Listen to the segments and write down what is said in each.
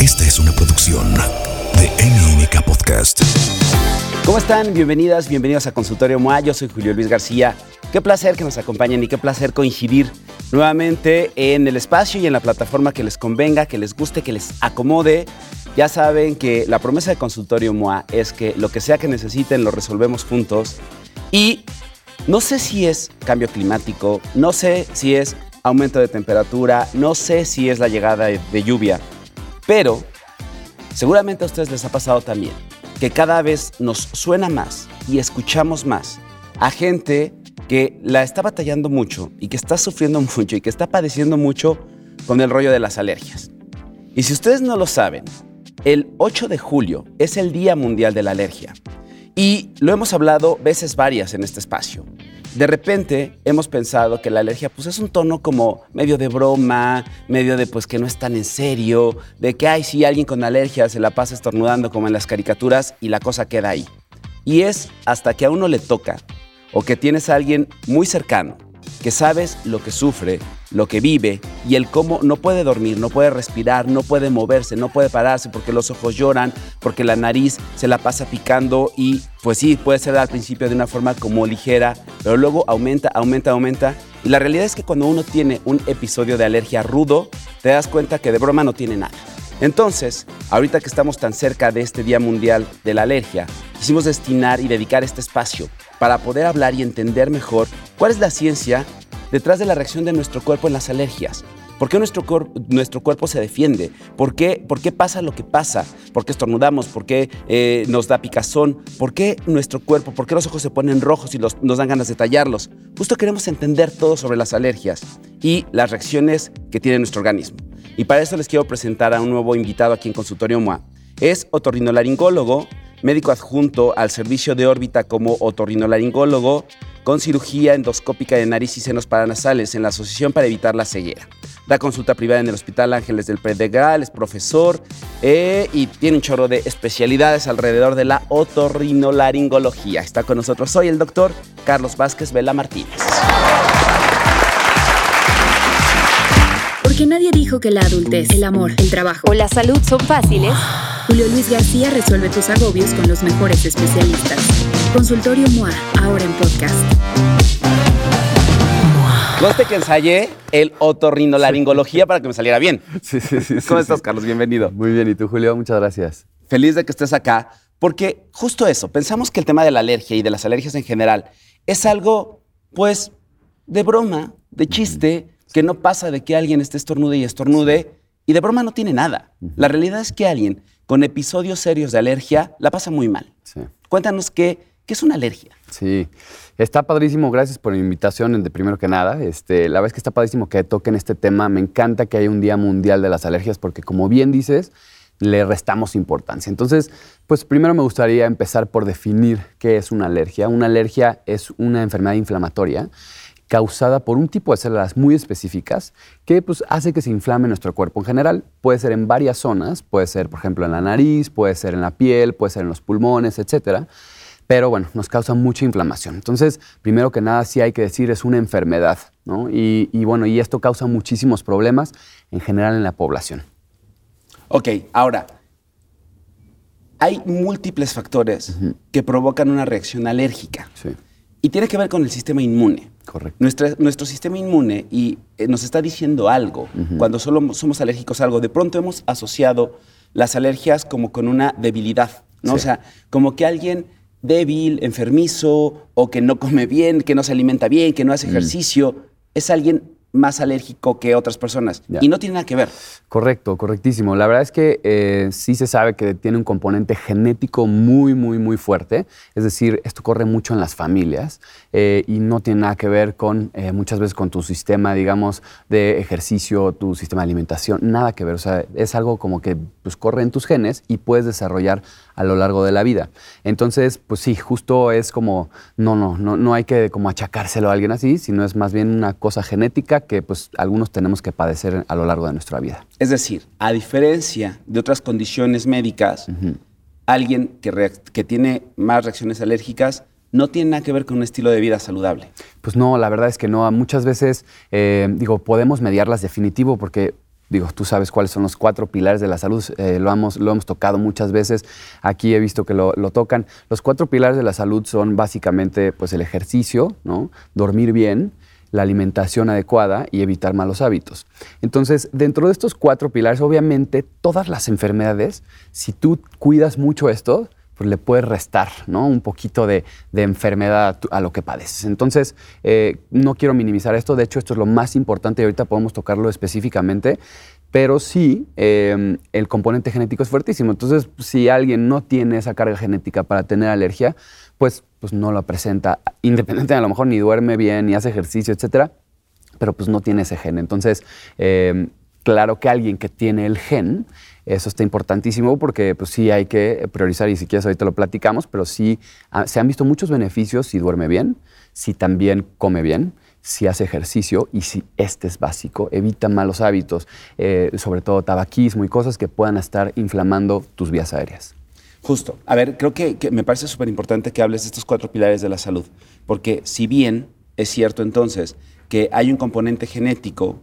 Esta es una producción de MMK Podcast. ¿Cómo están? Bienvenidas, bienvenidos a Consultorio MOA. Yo soy Julio Luis García. Qué placer que nos acompañen y qué placer coincidir nuevamente en el espacio y en la plataforma que les convenga, que les guste, que les acomode. Ya saben que la promesa de Consultorio MOA es que lo que sea que necesiten lo resolvemos juntos. Y no sé si es cambio climático, no sé si es aumento de temperatura, no sé si es la llegada de, de lluvia, pero seguramente a ustedes les ha pasado también que cada vez nos suena más y escuchamos más a gente que la está batallando mucho y que está sufriendo mucho y que está padeciendo mucho con el rollo de las alergias. Y si ustedes no lo saben, el 8 de julio es el Día Mundial de la Alergia. Y lo hemos hablado veces varias en este espacio. De repente hemos pensado que la alergia pues es un tono como medio de broma, medio de pues que no es tan en serio, de que hay si alguien con alergia se la pasa estornudando como en las caricaturas y la cosa queda ahí. Y es hasta que a uno le toca o que tienes a alguien muy cercano que sabes lo que sufre, lo que vive y el cómo no puede dormir, no puede respirar, no puede moverse, no puede pararse porque los ojos lloran, porque la nariz se la pasa picando y pues sí, puede ser al principio de una forma como ligera, pero luego aumenta, aumenta, aumenta. Y la realidad es que cuando uno tiene un episodio de alergia rudo, te das cuenta que de broma no tiene nada. Entonces, ahorita que estamos tan cerca de este Día Mundial de la Alergia, quisimos destinar y dedicar este espacio para poder hablar y entender mejor cuál es la ciencia detrás de la reacción de nuestro cuerpo en las alergias. ¿Por qué nuestro, cuerpo se defiende? ¿Por qué, ¿Por qué pasa lo que pasa? ¿Por qué estornudamos? ¿Por qué eh, nos da picazón? ¿Por qué nuestro cuerpo? ¿Por qué los ojos se ponen rojos y los, nos dan ganas de tallarlos? Justo queremos entender todo sobre las alergias y las reacciones que tiene nuestro organismo. Y para eso les quiero presentar a un nuevo invitado aquí en Consultorio MOA. Es otorrinolaringólogo, médico adjunto al servicio de órbita como otorrinolaringólogo con cirugía endoscópica de nariz y senos paranasales en la Asociación para Evitar la Ceguera. Da consulta privada en el Hospital Ángeles del Pedregal, es profesor eh, y tiene un chorro de especialidades alrededor de la otorrinolaringología. Está con nosotros hoy el doctor Carlos Vázquez Vela Martínez. Porque nadie dijo que la adultez, el amor, el trabajo o la salud son fáciles. Julio Luis García resuelve tus agobios con los mejores especialistas. Consultorio MOA, ahora en podcast. Conste que ensayé el otorrinolaringología para que me saliera bien. Sí, sí, sí. ¿Cómo sí, estás, sí. Carlos? Bienvenido. Muy bien, ¿y tú, Julio? Muchas gracias. Feliz de que estés acá, porque justo eso, pensamos que el tema de la alergia y de las alergias en general es algo, pues, de broma, de chiste, que no pasa de que alguien esté estornude y estornude, y de broma no tiene nada. La realidad es que alguien con episodios serios de alergia la pasa muy mal. Sí. Cuéntanos qué, qué es una alergia. Sí, está padrísimo, gracias por la invitación, de primero que nada. Este, la verdad es que está padrísimo que toquen este tema. Me encanta que haya un Día Mundial de las Alergias porque, como bien dices, le restamos importancia. Entonces, pues primero me gustaría empezar por definir qué es una alergia. Una alergia es una enfermedad inflamatoria causada por un tipo de células muy específicas que pues, hace que se inflame nuestro cuerpo en general. Puede ser en varias zonas, puede ser, por ejemplo, en la nariz, puede ser en la piel, puede ser en los pulmones, etcétera. Pero bueno, nos causa mucha inflamación. Entonces, primero que nada, sí hay que decir, es una enfermedad, ¿no? Y, y bueno, y esto causa muchísimos problemas en general en la población. Ok, ahora, hay múltiples factores que provocan una reacción alérgica. Sí, Y tiene que ver con el sistema inmune. Correcto. Nuestra- nuestro sistema inmune y, eh, nos está diciendo algo. Cuando solo somos alérgicos a algo, de pronto hemos asociado las alergias como con una debilidad, ¿no? Sí. O sea, como que alguien débil, enfermizo, o que no come bien, que no se alimenta bien, que no hace ejercicio, es alguien más alérgico que otras personas. Ya. Y no tiene nada que ver. Correcto, correctísimo. La verdad es que eh, sí se sabe que tiene un componente genético muy, muy, muy fuerte. Es decir, esto corre mucho en las familias eh, y no tiene nada que ver con eh, muchas veces con tu sistema, digamos, de ejercicio, tu sistema de alimentación. Nada que ver. O sea, es algo como que pues, corre en tus genes y puedes desarrollar a lo largo de la vida. Entonces, pues sí, justo es como, no, no, no, no hay que como achacárselo a alguien así, sino es más bien una cosa genética que pues algunos tenemos que padecer a lo largo de nuestra vida. Es decir, a diferencia de otras condiciones médicas, alguien que, que tiene más reacciones alérgicas no tiene nada que ver con un estilo de vida saludable. Pues no, la verdad es que no. Muchas veces, eh, digo, podemos mediarlas definitivo porque digo, tú sabes cuáles son los cuatro pilares de la salud, eh, lo, hemos, lo hemos tocado muchas veces, aquí he visto que lo, lo, tocan. Los cuatro pilares de la salud son básicamente pues, el ejercicio, ¿no? dormir bien, la alimentación adecuada y evitar malos hábitos. Entonces, dentro de estos cuatro pilares, obviamente, todas las enfermedades, si tú cuidas mucho esto, pues le puedes restar ¿no? un poquito de, enfermedad a, lo que padeces. Entonces, eh, no quiero minimizar esto, de hecho esto es lo más importante y ahorita podemos tocarlo específicamente, pero sí, em, el componente genético es fuertísimo. Entonces, si alguien no tiene esa carga genética para tener alergia, pues, pues no la presenta, independientemente a lo mejor ni duerme bien, ni hace ejercicio, etcétera, pero pues no tiene ese gen. Entonces, em, claro que alguien que tiene el gen, eso está importantísimo porque pues, sí hay que priorizar y si quieres ahorita lo platicamos, pero sí ah, se han visto muchos beneficios si duerme bien, si también come bien, si hace ejercicio y si este es básico, evita malos hábitos, eh, sobre todo tabaquismo y cosas que puedan estar inflamando tus vías aéreas. Justo. A ver, creo que, me parece súper importante que hables de estos cuatro pilares de la salud, porque si bien es cierto entonces que hay un componente genético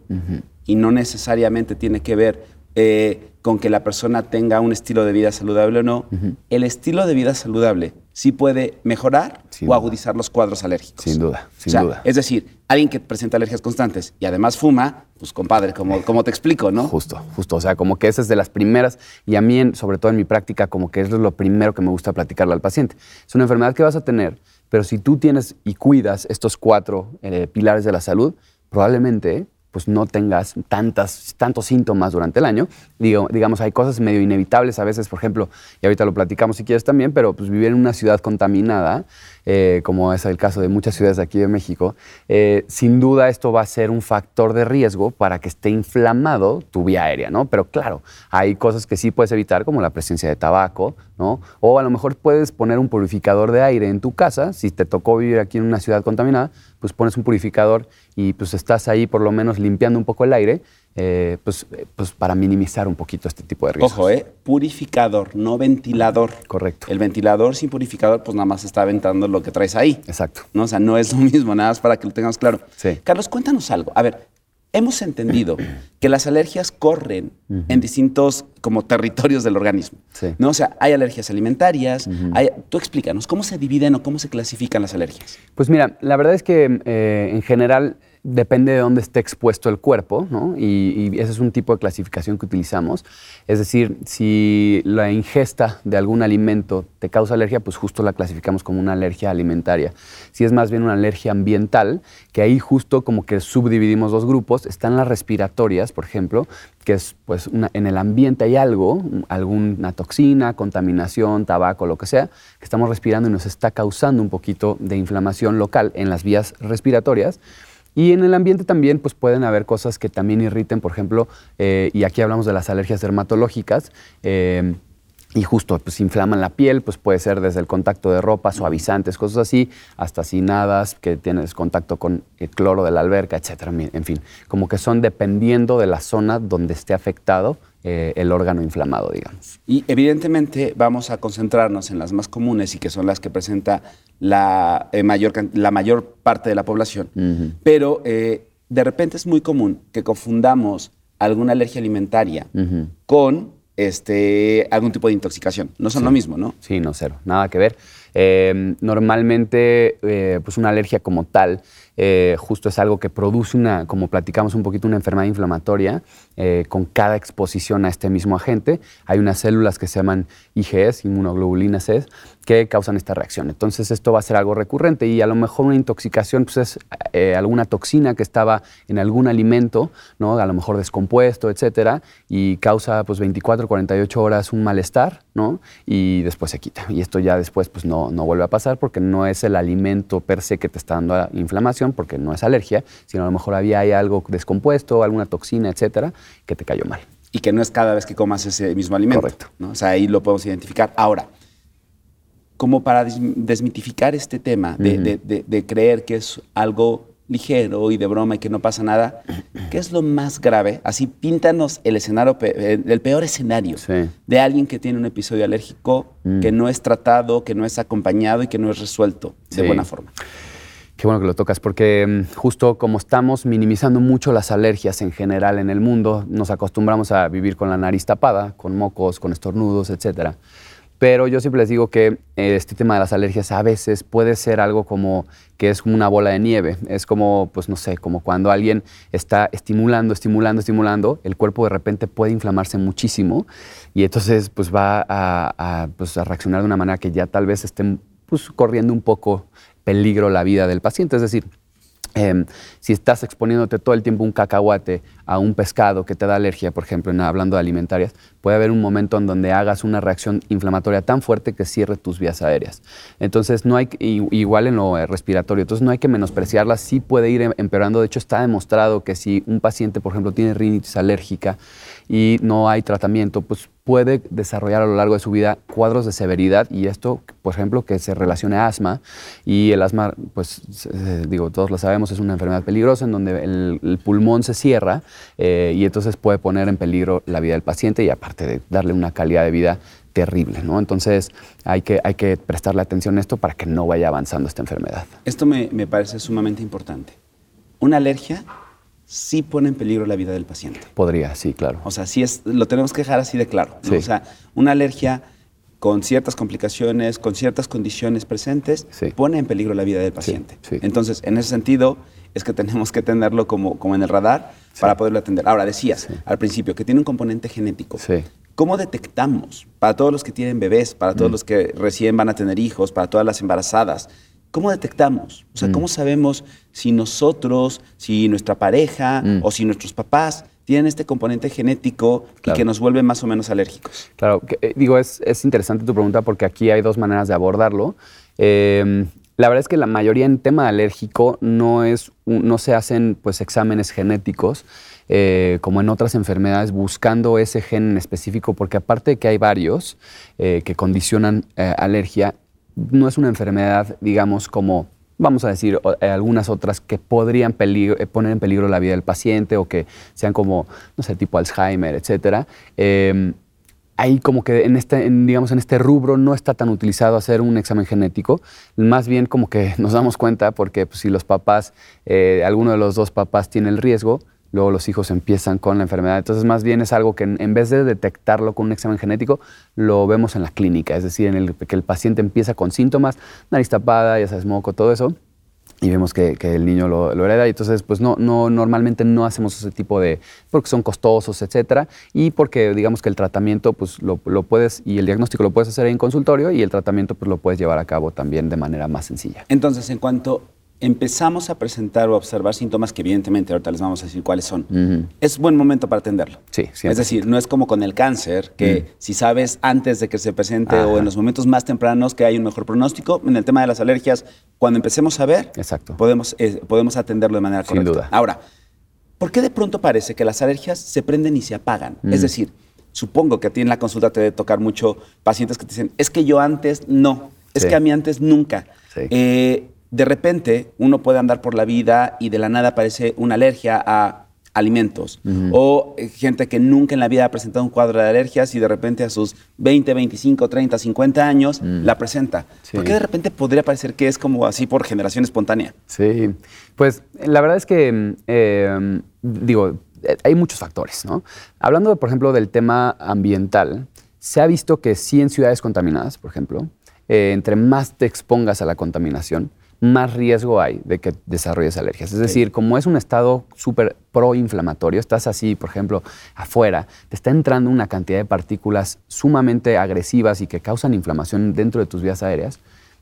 y no necesariamente tiene que ver eh, con que la persona tenga un estilo de vida saludable o no, el estilo de vida saludable sí puede mejorar o agudizar los cuadros alérgicos. Sin duda, sin duda. Es decir, alguien que presenta alergias constantes y además fuma, pues compadre, como, como te explico, ¿no? Justo, justo. O sea, como que esa es de las primeras, y a mí, sobre todo en mi práctica, como que eso es lo primero que me gusta platicarle al paciente. Es una enfermedad que vas a tener, pero si tú tienes y cuidas estos cuatro eh, pilares de la salud, probablemente pues no tengas tantas, tantos síntomas durante el año. Digo, digamos, hay cosas medio inevitables a veces, por ejemplo, y ahorita lo platicamos si quieres también, pero pues vivir en una ciudad contaminada, eh, como es el caso de muchas ciudades de aquí de México, eh, sin duda esto va a ser un factor de riesgo para que esté inflamado tu vía aérea, ¿no? Pero claro, hay cosas que sí puedes evitar, como la presencia de tabaco, ¿no? O a lo mejor puedes poner un purificador de aire en tu casa, si te tocó vivir aquí en una ciudad contaminada, pues pones un purificador y pues estás ahí por lo menos limpiando un poco el aire eh, pues, eh, pues para minimizar un poquito este tipo de riesgos. Ojo, ¿eh? Purificador, no ventilador. Correcto. El ventilador sin purificador, pues nada más está aventando lo que traes ahí. Exacto. ¿no? O sea, no es lo mismo, nada más para que lo tengamos claro. Sí. Carlos, cuéntanos algo. A ver, hemos entendido que las alergias corren en distintos como territorios del organismo. Sí. ¿no? O sea, hay alergias alimentarias. tú explícanos, ¿cómo se dividen o cómo se clasifican las alergias? Pues mira, la verdad es que en general depende de dónde esté expuesto el cuerpo, ¿no? Y, ese es un tipo de clasificación que utilizamos. Es decir, si la ingesta de algún alimento te causa alergia, pues justo la clasificamos como una alergia alimentaria. Si es más bien una alergia ambiental, que ahí justo como que subdividimos dos grupos, están las respiratorias, por ejemplo, que es pues en el ambiente hay algo, alguna toxina, contaminación, tabaco, lo que sea, que estamos respirando y nos está causando un poquito de inflamación local en las vías respiratorias. Y en el ambiente también pues, pueden haber cosas que también irriten, por ejemplo, eh, y aquí hablamos de las alergias dermatológicas. Eh, y justo pues inflaman la piel, pues puede ser desde el contacto de ropa, suavizantes, cosas así, hasta sinadas, que tienes contacto con el cloro de la alberca, etcétera. En fin, como que son dependiendo de la zona donde esté afectado eh, el órgano inflamado, digamos. Y evidentemente vamos a concentrarnos en las más comunes y que son las que presenta la, eh, mayor, la mayor parte de la población. Pero eh, de repente es muy común que confundamos alguna alergia alimentaria con este, algún tipo de intoxicación. No son lo mismo, ¿no? Sí, no, cero. Nada que ver. normalmente, pues una alergia como tal eh, justo es algo que produce una, como platicamos un poquito, una enfermedad inflamatoria eh, con cada exposición a este mismo agente. Hay unas células que se llaman IgS, inmunoglobulinas C, que causan esta reacción. Entonces esto va a ser algo recurrente y a lo mejor una intoxicación pues es eh, alguna toxina que estaba en algún alimento, ¿no? a lo mejor descompuesto, etcétera, y causa pues 24, 48 horas un malestar, ¿no? y después se quita. Y esto ya después pues no, no vuelve a pasar porque no es el alimento per se que te está dando la inflamación, porque no es alergia, sino a lo mejor había algo descompuesto, alguna toxina, etcétera, que te cayó mal. Y que no es cada vez que comas ese mismo alimento. Correcto. ¿no? O sea, ahí lo podemos identificar. Ahora, como para desmitificar este tema de, creer que es algo ligero y de broma y que no pasa nada, ¿qué es lo más grave? Así, píntanos el escenario, el peor escenario de alguien que tiene un episodio alérgico mm. que no es tratado, que no es acompañado y que no es resuelto de buena forma. Qué bueno que lo tocas, porque mm, justo como estamos minimizando mucho las alergias en general en el mundo, nos acostumbramos a vivir con la nariz tapada, con mocos, con estornudos, etcétera. Pero yo siempre les digo que eh, este tema de las alergias a veces puede ser algo como que es como una bola de nieve. Es como, pues no sé, como cuando alguien está estimulando, estimulando, estimulando, el cuerpo de repente puede inflamarse muchísimo y entonces pues va a, pues, reaccionar de una manera que ya tal vez estén pues, corriendo un poco peligro la vida del paciente. Es decir, Em, si estás exponiéndote todo el tiempo un cacahuate a un pescado que te da alergia, por ejemplo, hablando de alimentarias, puede haber un momento en donde hagas una reacción inflamatoria tan fuerte que cierre tus vías aéreas. Entonces, no hay, igual en lo respiratorio, entonces no hay que menospreciarla, sí puede ir em, empeorando. De hecho, está demostrado que si un paciente, por ejemplo, tiene rinitis alérgica y no hay tratamiento, pues puede desarrollar a lo largo de su vida cuadros de severidad y esto, por ejemplo, que se relacione a asma y el asma, pues digo, todos lo sabemos, es una enfermedad peligrosa en donde el, pulmón se cierra eh, y entonces puede poner en peligro la vida del paciente y aparte de darle una calidad de vida terrible, ¿no? Entonces hay que, hay que prestarle atención a esto para que no vaya avanzando esta enfermedad. Esto me, me parece sumamente importante. Una alergia sí pone en peligro la vida del paciente. Podría, sí, claro. O sea, sí es, lo tenemos que dejar así de claro. O sea, una alergia con ciertas complicaciones, con ciertas condiciones presentes, pone en peligro la vida del paciente. Entonces, en ese sentido, es que tenemos que tenerlo como, como en el radar para poderlo atender. Ahora, decías al principio que tiene un componente genético. ¿Cómo detectamos para todos los que tienen bebés, para todos mm. los que recién van a tener hijos, para todas las embarazadas? ¿Cómo detectamos? O sea, ¿cómo mm. sabemos si nosotros, si nuestra pareja mm. o si nuestros papás tienen este componente genético y que nos vuelve más o menos alérgicos? Claro, eh, digo, es, interesante tu pregunta porque aquí hay dos maneras de abordarlo. Em, la verdad es que la mayoría en tema alérgico no, es, no se hacen pues, exámenes genéticos. Eh, como en otras enfermedades, buscando ese gen en específico, porque aparte de que hay varios eh, que condicionan alergia, no es una enfermedad, digamos, como, vamos a decir, eh, algunas otras que podrían eh, poner en peligro la vida del paciente o que sean como, no sé, tipo Alzheimer, etc. Em, ahí como que en este, digamos, en este rubro no está tan utilizado hacer un examen genético, más bien como que nos damos cuenta porque pues, si los papás, eh, alguno de los dos papás tiene el riesgo, luego los hijos empiezan con la enfermedad. Entonces, más bien es algo que en, vez de detectarlo con un examen genético, lo vemos en la clínica, es decir, en el que el paciente empieza con síntomas, nariz tapada, ya sabes, moco, todo eso, y vemos que, el niño lo, hereda. Y entonces, pues no, no, normalmente no hacemos ese tipo de, porque son costosos, etcétera, y porque digamos que el tratamiento, pues lo, lo, puedes, y el diagnóstico lo puedes hacer en consultorio, y el tratamiento, pues lo puedes llevar a cabo también de manera más sencilla. Entonces, en cuanto empezamos a presentar o observar síntomas que evidentemente ahorita les vamos a decir cuáles son, es buen momento para atenderlo. Sí, Es decir, no es como con el cáncer, que si sabes antes de que se presente o en los momentos más tempranos que hay un mejor pronóstico, en el tema de las alergias, cuando empecemos a ver, Exacto. Podemos, eh, podemos atenderlo de manera correcta. Sin duda. Ahora, ¿por qué de pronto parece que las alergias se prenden y se apagan? Es decir, supongo que a ti en la consulta te debe tocar mucho pacientes que te dicen, es que yo antes no, es que a mí antes nunca. Sí. Eh, de repente uno puede andar por la vida y de la nada aparece una alergia a alimentos. O eh, gente que nunca en la vida ha presentado un cuadro de alergias y de repente a sus 20, 25, 30, 50 años la presenta. ¿Por qué de repente podría parecer que es como así por generación espontánea? Sí, pues la verdad es que, mm, em, digo, eh, hay muchos factores, ¿no? Hablando, por ejemplo, del tema ambiental, se ha visto que sí en ciudades contaminadas, por ejemplo, eh, entre más te expongas a la contaminación, más riesgo hay de que desarrolles alergias. Es decir, como es un estado súper proinflamatorio, estás así, por ejemplo, afuera, te está entrando una cantidad de partículas sumamente agresivas y que causan inflamación dentro de tus vías aéreas.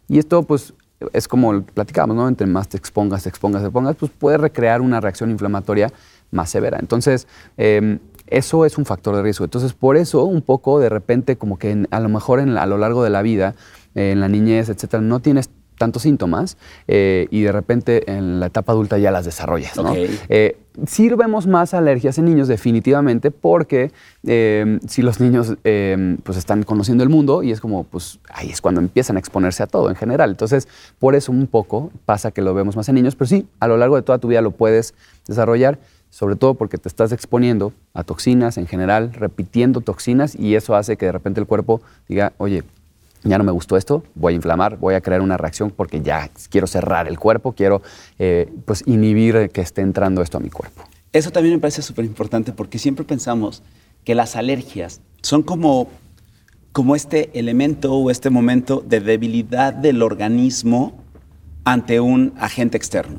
Y esto, pues, es como platicábamos, ¿no? Entre más te expongas, te expongas, te expongas, pues puede recrear una reacción inflamatoria más severa. Entonces, em, eso es un factor de riesgo. Entonces, por eso, un poco de repente, como que a lo mejor a lo largo de la vida, en la niñez, etcétera, no tienes tantos síntomas eh, y de repente en la etapa adulta ya las desarrollas. ¿no? Eh, sí vemos más alergias en niños definitivamente porque eh, si los niños pues están conociendo el mundo y es como pues ahí es cuando empiezan a exponerse a todo en general. Entonces por eso un poco pasa que lo vemos más en niños, pero sí, a lo largo de toda tu vida lo puedes desarrollar sobre todo porque te estás exponiendo a toxinas en general, repitiendo toxinas y eso hace que de repente el cuerpo diga, oye, ya no me gustó esto, voy a inflamar, voy a crear una reacción porque ya quiero cerrar el cuerpo, quiero eh, pues inhibir que esté entrando esto a mi cuerpo. Eso también me parece súper importante porque siempre pensamos que las alergias son como, como este elemento o este momento de debilidad del organismo ante un agente externo.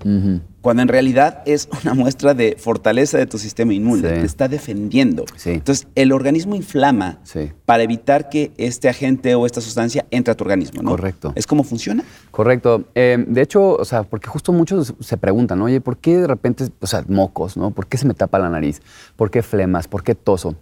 Cuando en realidad es una muestra de fortaleza de tu sistema inmune, Sí. te está defendiendo. Sí. Entonces, el organismo inflama Sí. para evitar que este agente o esta sustancia entre a tu organismo, ¿no? Correcto. ¿Es como funciona? Correcto. Eh, de hecho, o sea, porque justo muchos se preguntan, oye, ¿por qué de repente, o sea, mocos, ¿no? ¿Por qué se me tapa la nariz? ¿Por qué flemas? ¿Por qué toso?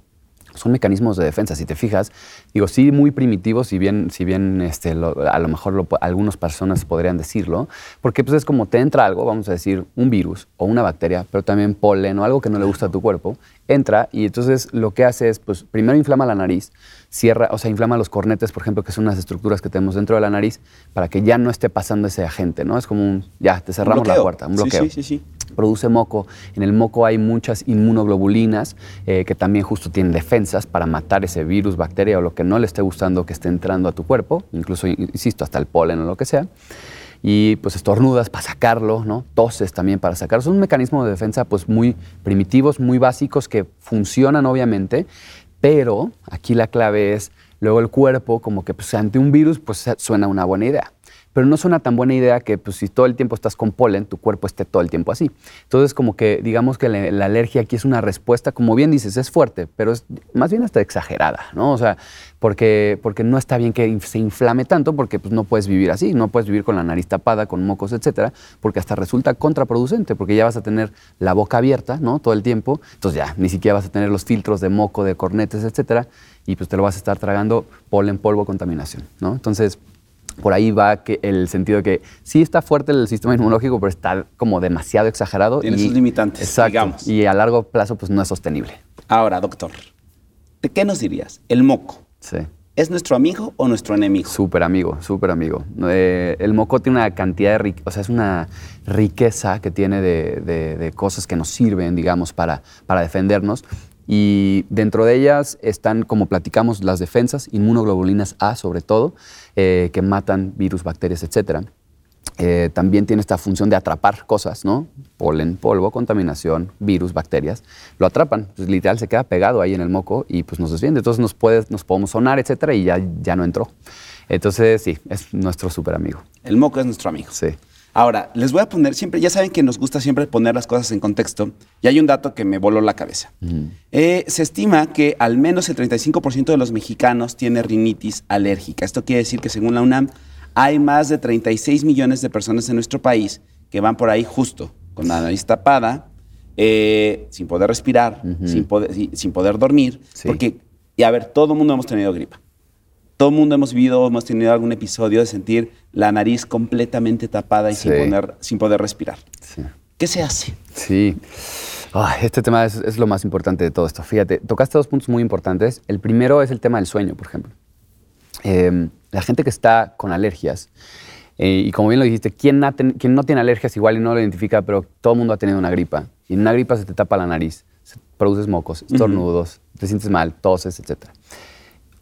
Son mecanismos de defensa, si te fijas. Digo, sí, muy primitivos, si bien, si bien este, a lo mejor lo algunas personas podrían decirlo, porque pues es como te entra algo, vamos a decir, un virus o una bacteria, pero también polen o algo que no le gusta a tu cuerpo, entra y entonces lo que hace es, pues primero inflama la nariz, cierra, o sea, inflama los cornetes, por ejemplo, que son unas estructuras que tenemos dentro de la nariz, para que ya no esté pasando ese agente, ¿no? Es como un, ya, te cerramos la puerta, un Sí, bloqueo sí, sí, sí. produce moco. En el moco hay muchas inmunoglobulinas eh, que también justo tienen defensas para matar ese virus, bacteria o lo que no le esté gustando que esté entrando a tu cuerpo, incluso, insisto, hasta el polen o lo que sea. Y pues estornudas para sacarlo, ¿no? Toses también para sacarlo. Son un mecanismo de defensa pues muy primitivos, muy básicos que funcionan obviamente, pero aquí la clave es luego el cuerpo como que pues, ante un virus pues suena una buena idea. Pero no suena tan buena idea que pues, si todo el tiempo estás con polen, tu cuerpo esté todo el tiempo así. Entonces, como que digamos que la, la alergia aquí es una respuesta, como bien dices, es fuerte, pero es más bien hasta exagerada, ¿no? O sea, porque, porque no está bien que se inflame tanto, porque pues, no puedes vivir así, no puedes vivir con la nariz tapada, con mocos, etcétera, porque hasta resulta contraproducente, porque ya vas a tener la boca abierta, ¿no? Todo el tiempo, entonces ya ni siquiera vas a tener los filtros de moco, de cornetes, etcétera, y pues te lo vas a estar tragando polen, polvo, contaminación, ¿no? Entonces, por ahí va que el sentido de que sí está fuerte el sistema inmunológico, pero está como demasiado exagerado. Tiene sus limitantes, Exacto. digamos. Y a largo plazo, pues no es sostenible. Ahora, doctor, ¿de qué nos dirías? El moco. Sí. ¿Es nuestro amigo o nuestro enemigo? Súper amigo, súper amigo. Eh, el moco tiene una cantidad de riqueza, o sea, es una riqueza que tiene de, de- de cosas que nos sirven, digamos, para, para defendernos. Y dentro de ellas están, como platicamos, las defensas, inmunoglobulinas A sobre todo, eh, que matan virus, bacterias, etcétera. Eh, también tiene esta función de atrapar cosas, ¿no? Polen, polvo, contaminación, virus, bacterias. Lo atrapan, pues, literal se queda pegado ahí en el moco y pues nos desviende. Entonces nos, puede, nos podemos sonar, etcétera, y ya, ya no entró. Entonces, sí, es nuestro súper amigo. El moco es nuestro amigo. Sí. Ahora, les voy a poner siempre, ya saben que nos gusta siempre poner las cosas en contexto, y hay un dato que me voló la cabeza. Eh, se estima que al menos el 35% de los mexicanos tiene rinitis alérgica. Esto quiere decir que según la UNAM, hay más de 36 millones de personas en nuestro país que van por ahí justo, con la nariz tapada, eh, sin poder respirar, sin, poder, sin- sin poder dormir, Sí. porque, y a ver, todo el mundo hemos tenido gripa. Todo el mundo hemos vivido, hemos tenido algún episodio de sentir la nariz completamente tapada y sin, poder respirar. Sí. ¿Qué se hace? Sí. Este tema es, es lo más importante de todo esto. Fíjate, tocaste dos puntos muy importantes. El primero es el tema del sueño, por ejemplo. Eh, la gente que está con alergias, eh, y como bien lo dijiste, ¿quién, ha ten- quién no tiene alergias igual y no lo identifica, pero todo el mundo ha tenido una gripa. Y en una gripa se te tapa la nariz, se produces mocos, estornudos, te sientes mal, toses, etc.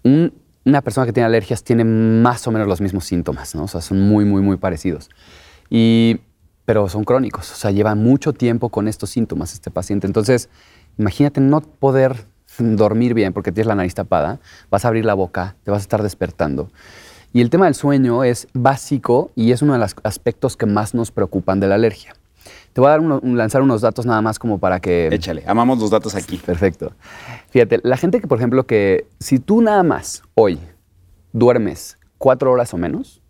Un- una persona que tiene alergias tiene más o menos los mismos síntomas, ¿no? O sea, son muy, muy, muy parecidos. Y, pero son crónicos, o sea, lleva mucho tiempo con estos síntomas este paciente. Entonces, imagínate no poder dormir bien porque tienes la nariz tapada, vas a abrir la boca, te vas a estar despertando. Y el tema del sueño es básico y es uno de los aspectos que más nos preocupan de la alergia. Te voy a dar uno- lanzar unos datos nada más como para que... Échale, amamos los datos aquí. Perfecto. Fíjate, la gente que, por ejemplo, que si tú nada más hoy duermes cuatro horas o menos,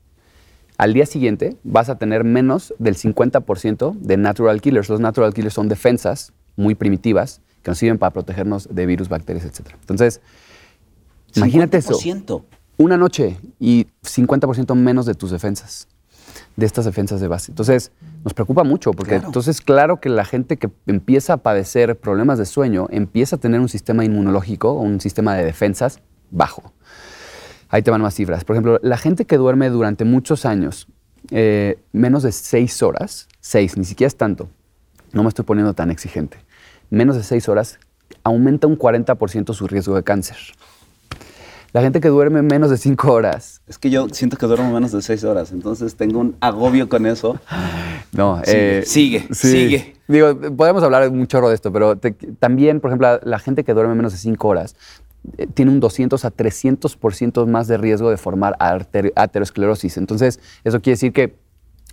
al día siguiente vas a tener menos del 50% de natural killers. Los natural killers son defensas muy primitivas que nos sirven para protegernos de virus, bacterias, etc. Entonces, imagínate eso. 50%. Una noche y 50% menos de tus defensas, de estas defensas de base. Entonces, nos preocupa mucho porque Claro. entonces, claro que la gente que empieza a padecer problemas de sueño empieza a tener un sistema inmunológico o un sistema de defensas bajo. Ahí te van más cifras. Por ejemplo, la gente que duerme durante muchos años, eh, menos de seis horas, seis, ni siquiera es tanto, no me estoy poniendo tan exigente, menos de seis horas, aumenta un 40% su riesgo de cáncer. La gente que duerme menos de cinco horas. Es que yo siento que duermo menos de seis horas, entonces tengo un agobio con eso. No, Sigue, eh, sigue, sí. sigue. Digo, podemos hablar un chorro de esto, pero te- también, por ejemplo, la, la gente que duerme menos de cinco horas eh, tiene un 200 a 300% más de riesgo de formar arter- aterosclerosis. Entonces, eso quiere decir que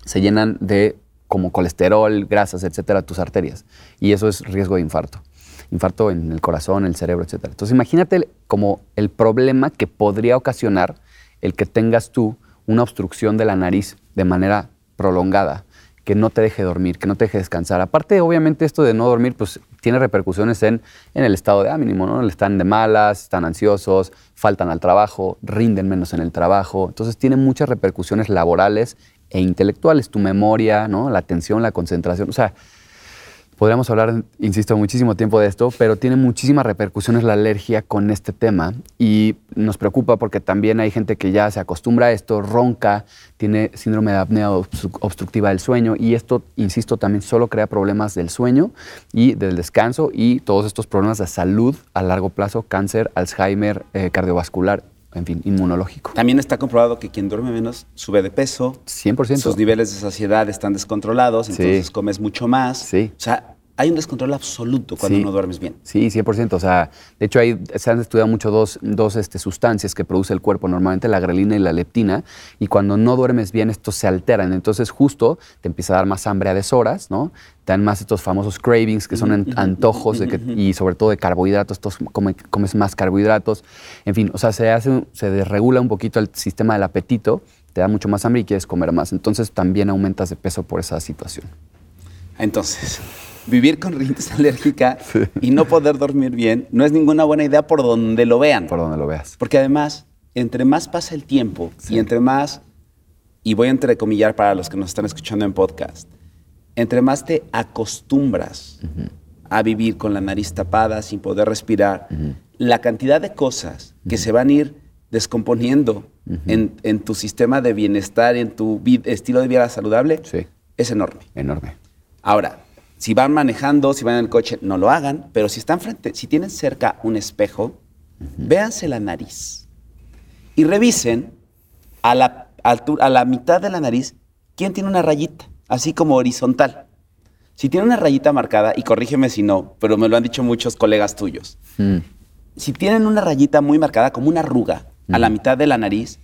se llenan de como colesterol, grasas, etcétera, tus arterias. Y eso es riesgo de infarto. Infarto en el corazón, el cerebro, etcétera. Entonces, imagínate como el problema que podría ocasionar el que tengas tú una obstrucción de la nariz de manera prolongada, que no te deje dormir, que no te deje descansar. Aparte, obviamente, esto de no dormir, pues tiene repercusiones en, en el estado de ánimo, ¿no? Están de malas, están ansiosos, faltan al trabajo, rinden menos en el trabajo. Entonces, tiene muchas repercusiones laborales e intelectuales. Tu memoria, ¿no? La atención, la concentración. O sea, Podríamos hablar, insisto, muchísimo tiempo de esto, pero tiene muchísimas repercusiones la alergia con este tema y nos preocupa porque también hay gente que ya se acostumbra a esto, ronca, tiene síndrome de apnea obstru- obstructiva del sueño y esto, insisto, también solo crea problemas del sueño y del descanso y todos estos problemas de salud a largo plazo, cáncer, Alzheimer, eh, cardiovascular, en fin, inmunológico. También está comprobado que quien duerme menos sube de peso, 100%. sus niveles de saciedad están descontrolados, Sí. entonces comes mucho más. Sí. O sea, hay un descontrol absoluto cuando Sí. no duermes bien. Sí, 100%. O sea, de hecho, hay, se han estudiado mucho dos, dos este, sustancias que produce el cuerpo, normalmente la grelina y la leptina, y cuando no duermes bien, estos se alteran. Entonces, justo te empieza a dar más hambre a deshoras, ¿no? Te dan más estos famosos cravings, que son an- antojos, de que, y sobre todo de carbohidratos, estos come- comes más carbohidratos. En fin, o sea, se, hace, se desregula un poquito el sistema del apetito, te da mucho más hambre y quieres comer más. Entonces, también aumentas de peso por esa situación. Entonces, vivir con rinitis alérgica y no poder dormir bien no es ninguna buena idea por donde lo vean. Por donde lo veas. Porque además, entre más pasa el tiempo Sí. y entre más, y voy a entrecomillar para los que nos están escuchando en podcast, entre más te acostumbras a vivir con la nariz tapada, sin poder respirar, la cantidad de cosas que se van a ir descomponiendo en, en tu sistema de bienestar, en tu estilo de vida saludable, Sí. es enorme. Enorme. Ahora, si van manejando, si van en el coche, no lo hagan, pero si están frente, si tienen cerca un espejo, véanse la nariz y revisen a la, altura, a la mitad de la nariz quién tiene una rayita, así como horizontal. Si tiene una rayita marcada, y corrígeme si no, pero me lo han dicho muchos colegas tuyos, Mm. si tienen una rayita muy marcada, como una arruga, a la mitad de la nariz,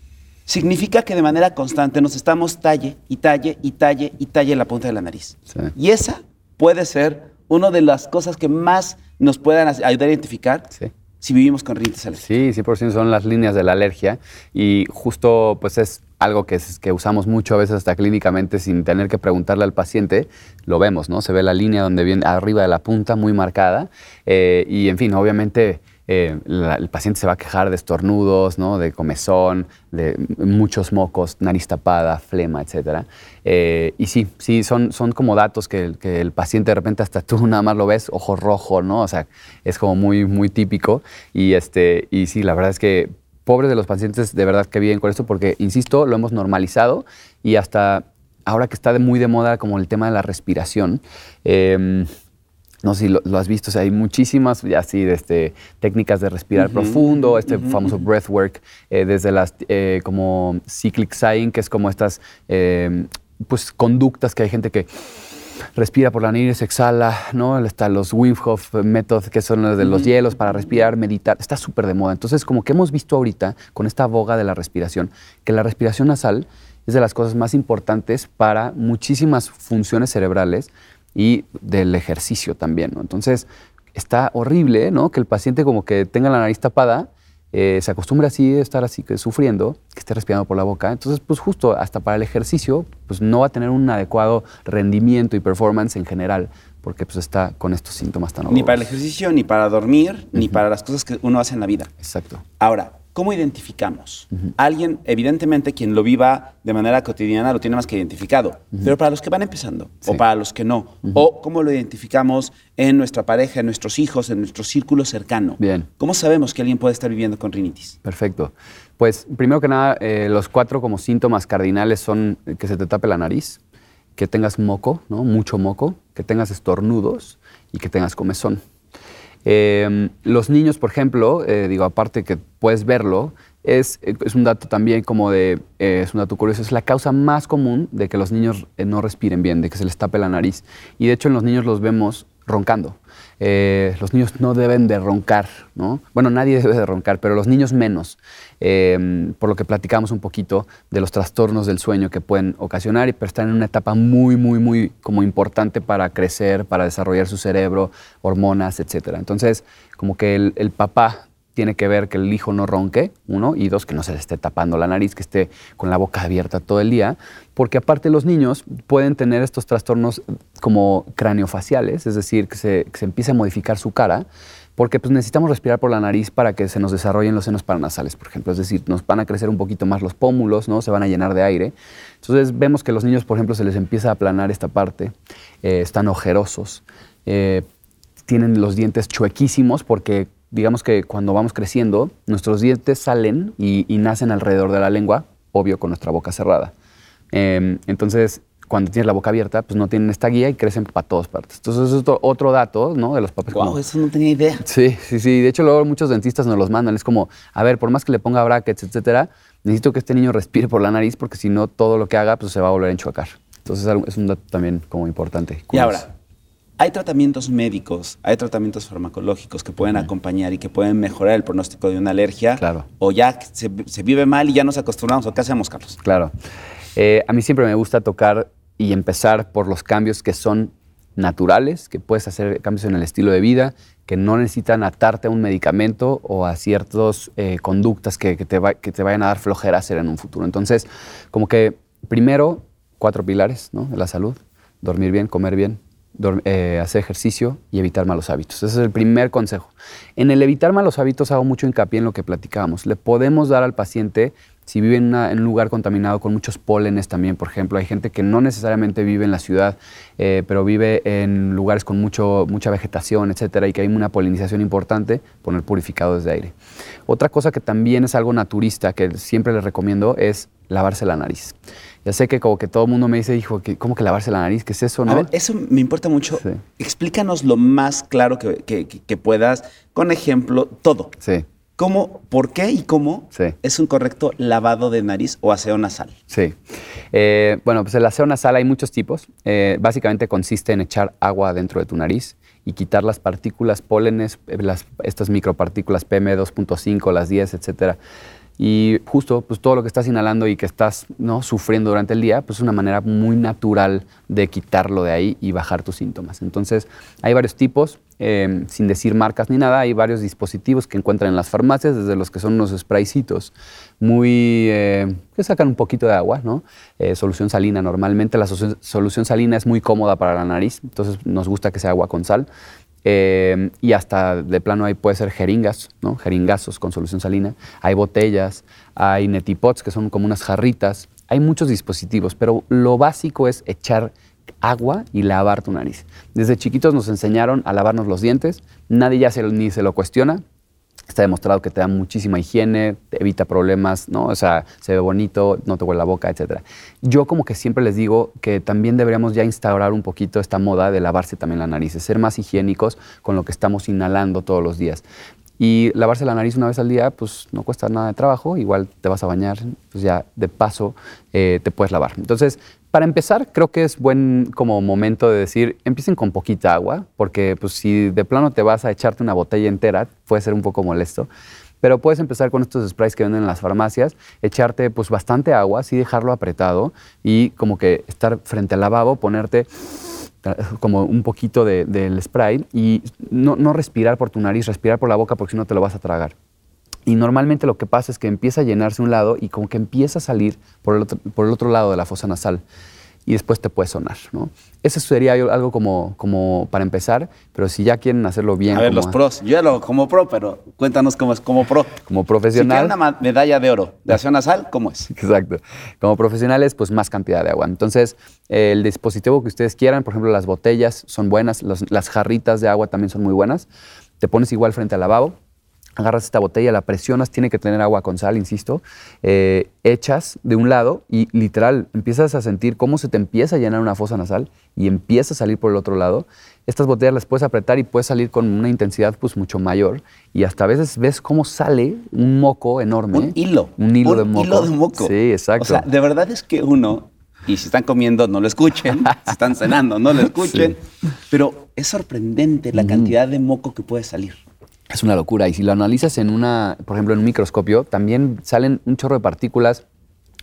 significa que de manera constante nos estamos talle y talle y talle y talle la punta de la nariz. Sí. Y esa puede ser una de las cosas que más nos puedan ayudar a identificar Sí. si vivimos con rinitis alérgica. Sí, 100% son las líneas de la alergia y justo pues es algo que usamos mucho a veces hasta clínicamente sin tener que preguntarle al paciente, lo vemos, ¿no? Se ve la línea donde viene arriba de la punta muy marcada eh, y en fin, obviamente eh, la- el paciente se va a quejar de estornudos, ¿no? De comezón, de muchos mocos, nariz tapada, flema, etcétera. Eh, y sí, sí, son, son como datos que, que el paciente de repente hasta tú nada más lo ves, ojo rojo, ¿no? O sea, es como muy, muy típico. Y, este, y sí, la verdad es que pobres de los pacientes de verdad que viven con esto porque, insisto, lo hemos normalizado y hasta ahora que está muy de moda como el tema de la respiración. em, no sé si lo, lo has visto, o sea, hay muchísimas así, de este, técnicas de respirar profundo, este famoso breathwork, eh, desde las eh, como cyclic sighing, que es como estas eh, pues, conductas que hay gente que respira por la nariz, exhala, ¿no? Está los Wim Hof Method, que son los de los hielos para respirar, meditar, está súper de moda. Entonces, como que hemos visto ahorita con esta boga de la respiración, que la respiración nasal es de las cosas más importantes para muchísimas funciones cerebrales y del ejercicio también, ¿no? Entonces, está horrible, ¿no? Que el paciente como que tenga la nariz tapada, eh, se acostumbra así a estar así que sufriendo, que esté respirando por la boca. Entonces, pues justo hasta para el ejercicio, pues no va a tener un adecuado rendimiento y performance en general, porque pues está con estos síntomas tan Ni para el ejercicio, ni para dormir, ni para las cosas que uno hace en la vida. Exacto. Ahora, ¿cómo identificamos? Alguien, evidentemente, quien lo viva de manera cotidiana lo tiene más que identificado. Pero para los que van empezando, Sí. o para los que no, o cómo lo identificamos en nuestra pareja, en nuestros hijos, en nuestro círculo cercano. Bien. ¿Cómo sabemos que alguien puede estar viviendo con rinitis? Perfecto. Pues primero que nada, eh, los cuatro como síntomas cardinales son que se te tape la nariz, que tengas moco, ¿no? mucho moco, que tengas estornudos y que tengas comezón. Eh, los niños, por ejemplo, eh, digo, aparte que puedes verlo, es, es un dato también como de, eh, es un dato curioso, es la causa más común de que los niños eh, no respiren bien, de que se les tape la nariz. Y de hecho en los niños los vemos roncando. Eh, los niños no deben de roncar, ¿no? Bueno, nadie debe de roncar, pero los niños menos. Eh, por lo que platicamos un poquito de los trastornos del sueño que pueden ocasionar, pero están en una etapa muy, muy, muy como importante para crecer, para desarrollar su cerebro, hormonas, etc. Entonces, como que el, el papá tiene que ver que el hijo no ronque, uno, y dos, que no se le esté tapando la nariz, que esté con la boca abierta todo el día, porque aparte los niños pueden tener estos trastornos como craneofaciales, es decir, que se, que empiece a modificar su cara, porque pues, necesitamos respirar por la nariz para que se nos desarrollen los senos paranasales, por ejemplo, es decir, nos van a crecer un poquito más los pómulos, ¿no? se van a llenar de aire. Entonces vemos que los niños, por ejemplo, se les empieza a aplanar esta parte, eh, están ojerosos, eh, tienen los dientes chuequísimos porque digamos que cuando vamos creciendo, nuestros dientes salen y, y nacen alrededor de la lengua, obvio con nuestra boca cerrada. Eh, entonces, cuando tienes la boca abierta, pues no tienen esta guía y crecen para todas partes. Entonces, eso es otro, otro dato, ¿no? De los papás. Wow, como- eso no tenía idea. Sí, sí, sí. De hecho, luego muchos dentistas nos los mandan. Es como, a ver, por más que le ponga brackets, etcétera, necesito que este niño respire por la nariz porque si no, todo lo que haga, pues se va a volver a enchuacar. Entonces, es algo- es un dato también como importante. Y ahora, hay tratamientos médicos, hay tratamientos farmacológicos que pueden acompañar y que pueden mejorar el pronóstico de una alergia. Claro. O ya se, se vive mal y ya nos acostumbramos. ¿O qué hacemos, Carlos? Claro. Eh, a mí siempre me gusta tocar y empezar por los cambios que son naturales, que puedes hacer cambios en el estilo de vida, que no necesitan atarte a un medicamento o a ciertas conductas que, que te va- que te vayan a dar flojera hacer en un futuro. Entonces, como que primero, cuatro pilares ¿no? de la salud, dormir bien, comer bien, eh, hacer ejercicio y evitar malos hábitos. Ese es el primer consejo. En el evitar malos hábitos hago mucho hincapié en lo que platicábamos. Le podemos dar al paciente, si vive en, un lugar contaminado con muchos pólenes también, por ejemplo, hay gente que no necesariamente vive en la ciudad, eh, pero vive en lugares con mucho, mucha vegetación, etcétera, y que hay una polinización importante, poner purificadores de aire. Otra cosa que también es algo naturista, que siempre les recomiendo, es lavarse la nariz. Ya sé que como que todo el mundo me dice, hijo, ¿cómo que lavarse la nariz? ¿Qué es eso, no? A ver, eso me importa mucho. Sí. Explícanos lo más claro que, que- que- que puedas, con ejemplo, todo. Sí. ¿Cómo, por qué y cómo Sí. es un correcto lavado de nariz o aseo nasal? Sí. Eh, bueno, pues el aseo nasal hay muchos tipos. Eh, básicamente consiste en echar agua dentro de tu nariz y quitar las partículas, pólenes, eh, las, estas micropartículas PM2.5, las 10, etcétera. Y justo, pues todo lo que estás inhalando y que estás ¿no? sufriendo durante el día, pues es una manera muy natural de quitarlo de ahí y bajar tus síntomas. Entonces, hay varios tipos, eh, sin decir marcas ni nada, hay varios dispositivos que encuentran en las farmacias, desde los que son unos spraycitos muy, eh, que sacan un poquito de agua, ¿no? Eh, solución salina, normalmente la solu- solución salina es muy cómoda para la nariz, entonces nos gusta que sea agua con sal. Eh, y hasta de plano ahí puede ser jeringas, ¿no? Jeringazos con solución salina. Hay botellas, hay netipots, que son como unas jarritas. Hay muchos dispositivos, pero lo básico es echar agua y lavar tu nariz. Desde chiquitos nos enseñaron a lavarnos los dientes. Nadie ya se, ni se lo cuestiona. Está demostrado que te da muchísima higiene, evita problemas, ¿no? O sea, se ve bonito, no te huele la boca, etc. Yo como que siempre les digo que también deberíamos ya instaurar un poquito esta moda de lavarse también la nariz, de ser más higiénicos con lo que estamos inhalando todos los días. Y lavarse la nariz una vez al día, pues no cuesta nada de trabajo, igual te vas a bañar, pues ya de paso eh, te puedes lavar. Entonces, para empezar, creo que es buen como momento de decir, empiecen con poquita agua, porque pues si de plano te vas a echarte una botella entera, puede ser un poco molesto. Pero puedes empezar con estos sprays que venden en las farmacias, echarte pues bastante agua, así dejarlo apretado y como que estar frente al lavabo, ponerte como un poquito de- del spray y no, no respirar por tu nariz, respirar por la boca porque si no te lo vas a tragar. Y normalmente lo que pasa es que empieza a llenarse un lado y como que empieza a salir por el otro, por el otro lado de la fosa nasal y después te puede sonar. ¿no? Eso sería algo como, como para empezar, pero si ya quieren hacerlo bien a ver, los pros. Yo ya lo como pro, pero cuéntanos cómo es como pro. como Si profesional, quieren una medalla de oro de aseo nasal, ¿cómo es? Exacto. Como profesionales, pues más cantidad de agua. Entonces, el dispositivo que ustedes quieran, por ejemplo, las botellas son buenas, los- las jarritas de agua también son muy buenas. Te pones igual frente al lavabo, agarras esta botella, la presionas, tiene que tener agua con sal, insisto, eh, echas de un lado y literal empiezas a sentir cómo se te empieza a llenar una fosa nasal y empieza a salir por el otro lado. Estas botellas las puedes apretar y puedes salir con una intensidad pues mucho mayor y hasta a veces ves cómo sale un moco enorme. Un hilo. Un hilo de moco. hilo de moco. Sí, exacto. O sea, de verdad es que uno, y si están comiendo, no lo escuchen. si están cenando, no lo escuchen. Pero es sorprendente la cantidad de moco que puede salir. Es una locura. Y si lo analizas en una, por ejemplo, en un microscopio, también salen un chorro de partículas,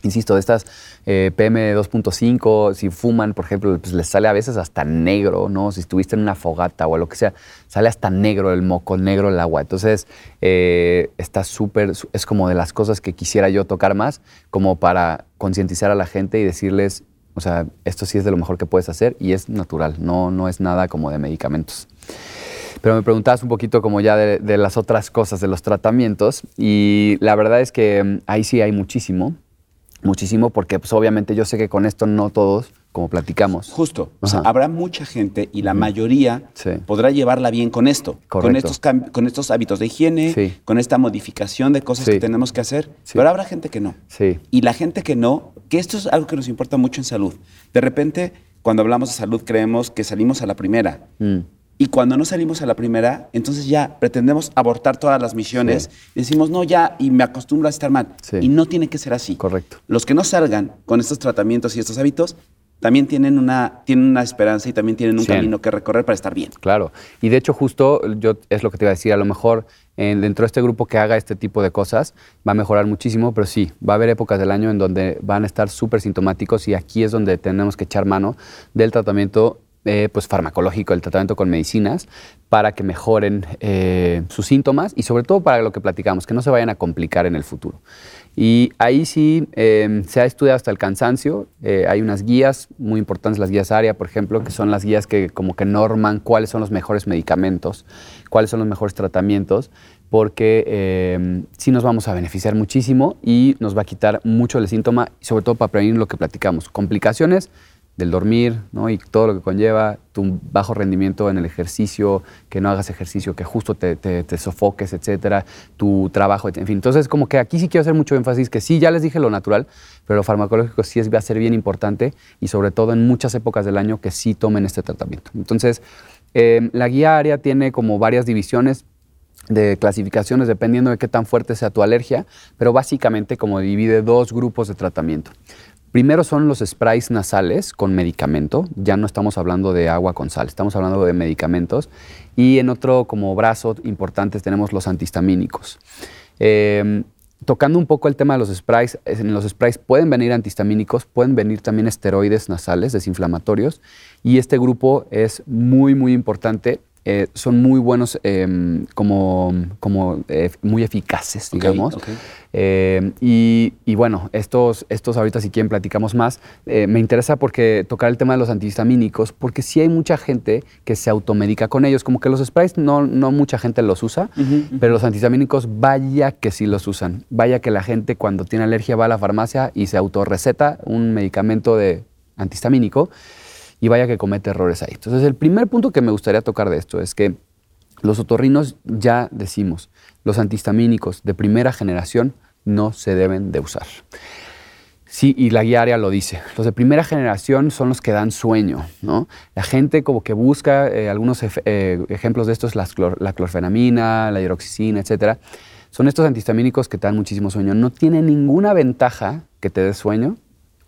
insisto, de estas eh, PM2.5, si fuman, por ejemplo, pues les sale a veces hasta negro, ¿no? Si estuviste en una fogata o lo que sea, sale hasta negro el moco, negro el agua. Entonces, eh, está súper, es como de las cosas que quisiera yo tocar más, como para concientizar a la gente y decirles, o sea, esto sí es de lo mejor que puedes hacer y es natural, no, no es nada como de medicamentos. Pero me preguntabas un poquito como ya de, de las otras cosas, de los tratamientos, y la verdad es que mm, ahí sí hay muchísimo, muchísimo, porque pues obviamente yo sé que con esto no todos, como platicamos. Justo. O sea, Ajá. habrá mucha gente y la mayoría Sí. podrá llevarla bien con esto, con estos, cam- con estos hábitos de higiene, Sí. con esta modificación de cosas Sí. que tenemos que hacer. Pero habrá gente que no. Sí, Y la gente que no, que esto es algo que nos importa mucho en salud. De repente, cuando hablamos de salud, creemos que salimos a la primera. Mm. Y cuando no salimos a la primera, entonces ya pretendemos abortar todas las misiones. Y decimos, no, ya, y me acostumbro a estar mal. Sí. Y no tiene que ser así. correcto. Los que no salgan con estos tratamientos y estos hábitos, también tienen una, tienen una esperanza y también tienen un camino que recorrer para estar bien. Claro. Y de hecho, justo yo es lo que te iba a decir. A lo mejor en- dentro de este grupo que haga este tipo de cosas va a mejorar muchísimo, pero sí, va a haber épocas del año en donde van a estar súper sintomáticos y aquí es donde tenemos que echar mano del tratamiento eh, pues farmacológico, el tratamiento con medicinas, para que mejoren eh, sus síntomas y sobre todo para lo que platicamos, que no se vayan a complicar en el futuro. Y ahí sí eh, se ha estudiado hasta el cansancio. eh, hay unas guías muy importantes, las guías ARIA, por ejemplo, que son las guías que como que norman cuáles son los mejores medicamentos, cuáles son los mejores tratamientos, porque eh, sí nos vamos a beneficiar muchísimo y nos va a quitar mucho el síntoma, sobre todo para prevenir lo que platicamos, complicaciones del dormir ¿no? y todo lo que conlleva, tu bajo rendimiento en el ejercicio, que no hagas ejercicio, que justo te, sofoques, etcétera, tu trabajo, en fin. Entonces, como que aquí sí quiero hacer mucho énfasis, que sí, ya les dije lo natural, pero lo farmacológico sí es, va a ser bien importante y sobre todo en muchas épocas del año que sí tomen este tratamiento. Entonces, eh, la guía área tiene como varias divisiones de clasificaciones dependiendo de qué tan fuerte sea tu alergia, pero básicamente como divide dos grupos de tratamiento. Primero son los sprays nasales con medicamento, ya no estamos hablando de agua con sal, estamos hablando de medicamentos. Y en otro como brazo importante tenemos los antihistamínicos. Eh, tocando un poco el tema de los sprays, en los sprays pueden venir antihistamínicos, pueden venir también esteroides nasales desinflamatorios y este grupo es muy, muy importante. Eh, son muy buenos, em, como, como eh, muy eficaces, digamos. Eh, y, y bueno, estos, estos ahorita si quieren platicamos más. Me interesa porque tocar el tema de los antihistamínicos, porque sí hay mucha gente que se automedica con ellos. Como que los sprays no, no mucha gente los usa, pero los antihistamínicos vaya que sí los usan. Vaya que la gente cuando tiene alergia va a la farmacia y se autorreceta un medicamento de antihistamínico y vaya que comete errores ahí. Entonces el primer punto que me gustaría tocar de esto es que los otorrinos ya decimos, los antihistamínicos de primera generación no se deben de usar. Sí, y la guía lo dice. Los de primera generación son los que dan sueño, ¿no? La gente como que busca eh, algunos eh, ejemplos de estos, la clorfenamina, la hidroxicina, etcétera. Son estos antihistamínicos que te dan muchísimo sueño. No tiene ninguna ventaja que te dé sueño,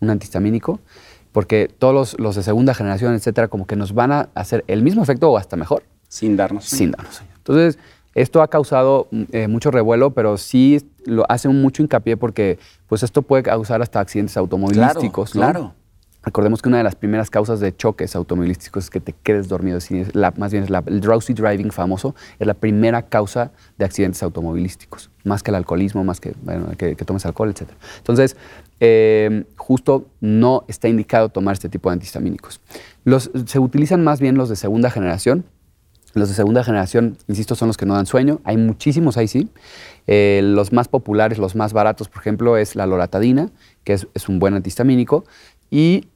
un antihistamínico, porque todos los, los de segunda generación, etcétera, como que nos van a hacer el mismo efecto o hasta mejor Sin darnos. sin darnos sueño. Entonces, esto ha causado mm, eh, mucho revuelo, pero sí lo hace mucho hincapié porque pues esto puede causar hasta accidentes automovilísticos. ¿no? claro. Recordemos que una de las primeras causas de choques automovilísticos es que te quedes dormido. Es más bien el drowsy driving famoso, es la primera causa de accidentes automovilísticos. Más que el alcoholismo, más que, que, tomes alcohol, etc. Entonces, eh, justo no está indicado tomar este tipo de antihistamínicos. Se utilizan más bien los de segunda generación, los de segunda generación, insisto, son los que no dan sueño. Hay muchísimos ahí sí. Eh, los más populares, los más baratos, por ejemplo, es la loratadina, que es, es un buen antihistamínico. Y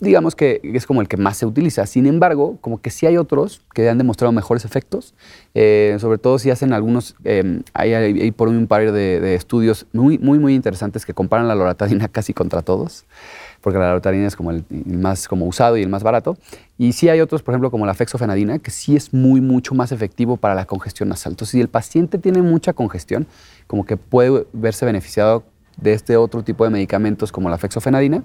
digamos que es como el que más se utiliza. Sin embargo, como que sí hay otros que han demostrado mejores efectos, eh, sobre todo si hacen algunos, eh, hay, hay, por un par de, estudios muy, muy, muy interesantes que comparan la loratadina casi contra todos, porque la loratadina es como el, el, más como usado y el más barato. Y sí hay otros, por ejemplo, como la fexofenadina, que sí es muy, mucho más efectivo para la congestión nasal. Entonces, si el paciente tiene mucha congestión, como que puede verse beneficiado de este otro tipo de medicamentos como la fexofenadina.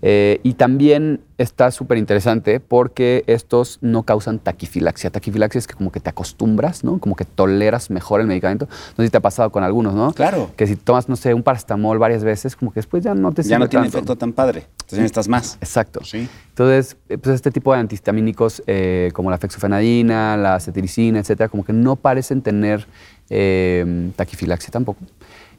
Eh, y también está súper interesante porque estos no causan taquifilaxia. Taquifilaxia es que como que te acostumbras, ¿no? Como que toleras mejor el medicamento. No sé si te ha pasado con algunos, ¿no? Claro. Que si tomas, no sé, un paracetamol varias veces, como que después ya no te Ya no tiene tanto. efecto tan padre. Entonces necesitas más. Exacto. Sí. Entonces, eh, pues este tipo de antihistamínicos eh, como la fexofenadina, la cetiricina, etcétera, como que no parecen tener eh, taquifilaxia tampoco.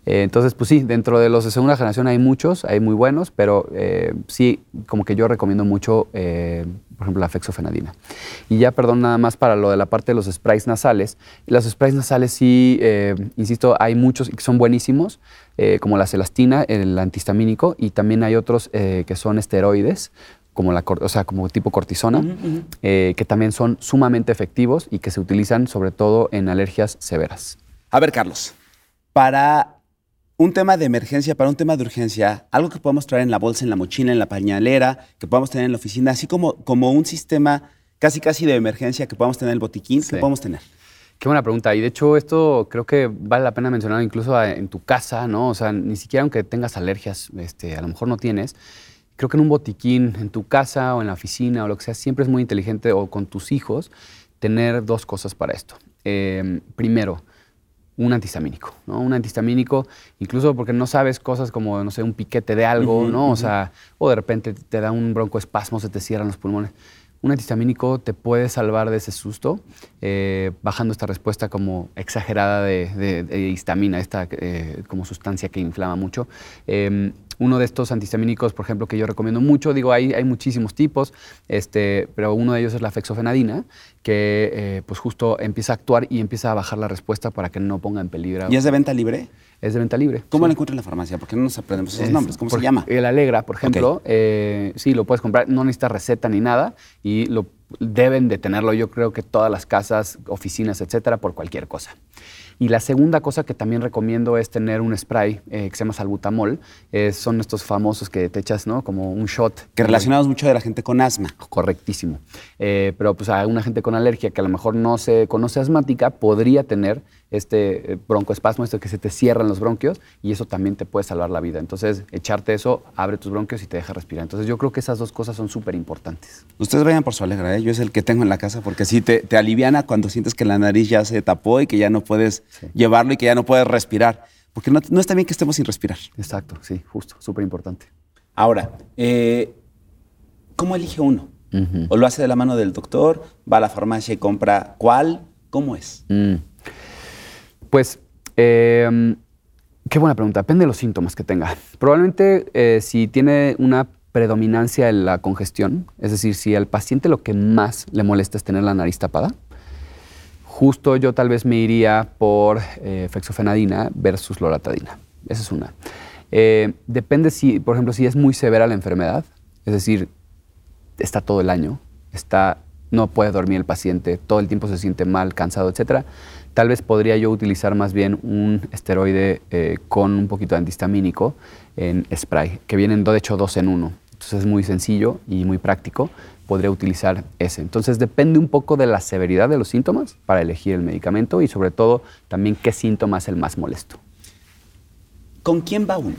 Eh, entonces, pues sí, dentro de los de segunda generación hay muchos, hay muy buenos, pero eh, sí, como que yo recomiendo mucho, eh, por ejemplo, la fexofenadina. Y ya, perdón, nada más para lo de la parte de los sprays nasales. Los sprays nasales sí, insisto, hay muchos que son buenísimos, como la celastina, el antihistamínico, y también hay otros que son esteroides, como la, o sea, como tipo cortisona, eh, que también son sumamente efectivos y que se utilizan sobre todo en alergias severas. A ver, Carlos, para un tema de emergencia, para un tema de urgencia, algo que podemos traer en la bolsa, en la mochila, en la pañalera, que podamos tener en la oficina, así como, como un sistema casi casi de emergencia que podamos tener en el botiquín, Sí. que podemos tener. Qué buena pregunta. Y de hecho, esto creo que vale la pena mencionar incluso a- en tu casa, ¿no? O sea, ni siquiera aunque tengas alergias, este, a lo mejor no tienes. Creo que en un botiquín, en tu casa o en la oficina o lo que sea, siempre es muy inteligente o con tus hijos tener dos cosas para esto. Eh, primero, un antihistamínico, ¿no? Un antihistamínico, incluso porque no sabes cosas como, no sé, un piquete de algo, ¿no? O sea, o de repente te da un broncoespasmo, se te cierran los pulmones. Un antihistamínico te puede salvar de ese susto, eh, bajando esta respuesta como exagerada de, de- de histamina, esta eh, como sustancia que inflama mucho. Eh, uno de estos antihistamínicos, por ejemplo, que yo recomiendo mucho, digo, hay, hay muchísimos tipos, este, pero uno de ellos es la fexofenadina, que eh, pues justo empieza a actuar y empieza a bajar la respuesta para que no ponga en peligro. ¿Y es de venta libre? Es de venta libre. ¿Cómo sí. la encuentro en la farmacia? Porque no nos aprendemos esos Es- nombres. ¿Cómo por- se llama? El Alegra, por ejemplo, eh, sí, lo puedes comprar, no necesitas receta ni nada y lo deben de tenerlo, yo creo que todas las casas, oficinas, etcétera, por cualquier cosa. Y la segunda cosa que también recomiendo es tener un spray eh, que se llama salbutamol. Eh, son estos famosos que te echas, ¿no? Como un shot. Que relacionamos mucho de la gente con asma. Correctísimo. Eh, pero pues a una gente con alergia que a lo mejor no se conoce asmática podría tener este eh, broncoespasmo, esto que se te cierran los bronquios y eso también te puede salvar la vida. Entonces, echarte eso abre tus bronquios y te deja respirar. Entonces, yo creo que esas dos cosas son súper importantes. Ustedes vayan por su alegra, ¿eh? yo es el que tengo en la casa porque sí te, te aliviana cuando sientes que la nariz ya se tapó y que ya no puedes Sí. llevarlo y que ya no puedes respirar. Porque no, no está bien que estemos sin respirar. Exacto, sí, justo, súper importante. Ahora, eh, ¿cómo elige uno? ¿O lo hace de la mano del doctor? ¿Va a la farmacia y compra cuál? ¿Cómo es? Mm. Pues, eh, qué buena pregunta. Depende de los síntomas que tenga. Probablemente eh, si tiene una predominancia en la congestión, es decir, si al paciente lo que más le molesta es tener la nariz tapada, justo yo tal vez me iría por eh, fexofenadina versus loratadina. Esa es una. Eh, depende si, por ejemplo, si es muy severa la enfermedad, es decir, está todo el año, está, no puede dormir el paciente, todo el tiempo se siente mal, cansado, etcétera, tal vez podría yo utilizar más bien un esteroide eh, con un poquito de antihistamínico en spray, que vienen de hecho dos en uno. Entonces es muy sencillo y muy práctico. Podría utilizar ese. Entonces depende un poco de la severidad de los síntomas para elegir el medicamento y sobre todo también qué síntoma es el más molesto. ¿Con quién va uno?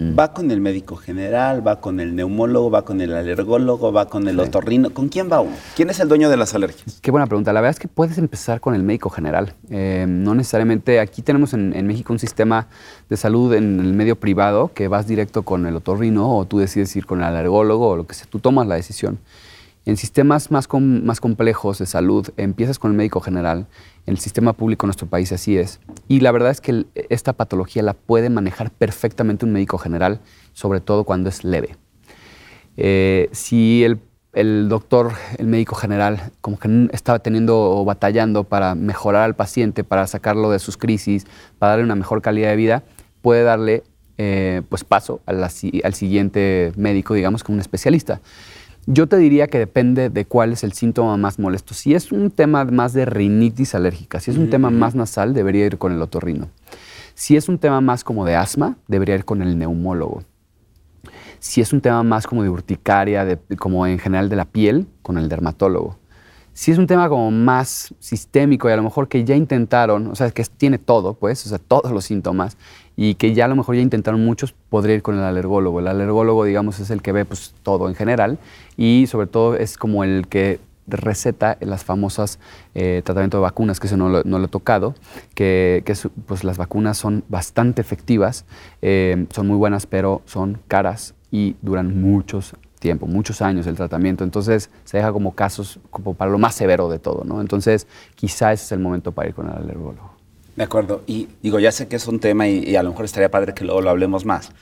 Mm. ¿Va con el médico general? ¿Va con el neumólogo? ¿Va con el alergólogo? ¿Va con el Sí. otorrino? ¿Con quién va uno? ¿Quién es el dueño de las alergias? Qué buena pregunta. La verdad es que puedes empezar con el médico general. Eh, no necesariamente, aquí tenemos en, en México un sistema de salud en el medio privado que vas directo con el otorrino o tú decides ir con el alergólogo o lo que sea, tú tomas la decisión. En sistemas más, más complejos de salud, empiezas con el médico general. En el sistema público en nuestro país así es. Y la verdad es que esta patología la puede manejar perfectamente un médico general, sobre todo cuando es leve. Eh, si el, el doctor, el médico general, como que estaba teniendo o batallando para mejorar al paciente, para sacarlo de sus crisis, para darle una mejor calidad de vida, puede darle eh, pues paso a al siguiente médico, digamos, como un especialista. Yo te diría que depende de cuál es el síntoma más molesto. Si es un tema más de rinitis alérgica, si es un tema más nasal, debería ir con el otorrino. Si es un tema más como de asma, debería ir con el neumólogo. Si es un tema más como de urticaria, de, como en general de la piel, con el dermatólogo. Si es un tema como más sistémico y a lo mejor que ya intentaron, o sea, que tiene todo, pues, o sea, todos los síntomas, y que ya a lo mejor ya intentaron muchos, podría ir con el alergólogo. El alergólogo, digamos, es el que ve pues, todo en general y sobre todo es como el que receta las famosas eh, tratamientos de vacunas, que eso no lo, he tocado, que, pues las vacunas son bastante efectivas, eh, son muy buenas, pero son caras y duran muchos tiempo, muchos años el tratamiento. Entonces se deja como casos para lo más severo de todo, ¿no? Entonces quizá ese es el momento para ir con el alergólogo. De acuerdo. Y digo, ya sé que es un tema y, a lo mejor estaría padre que luego lo hablemos más.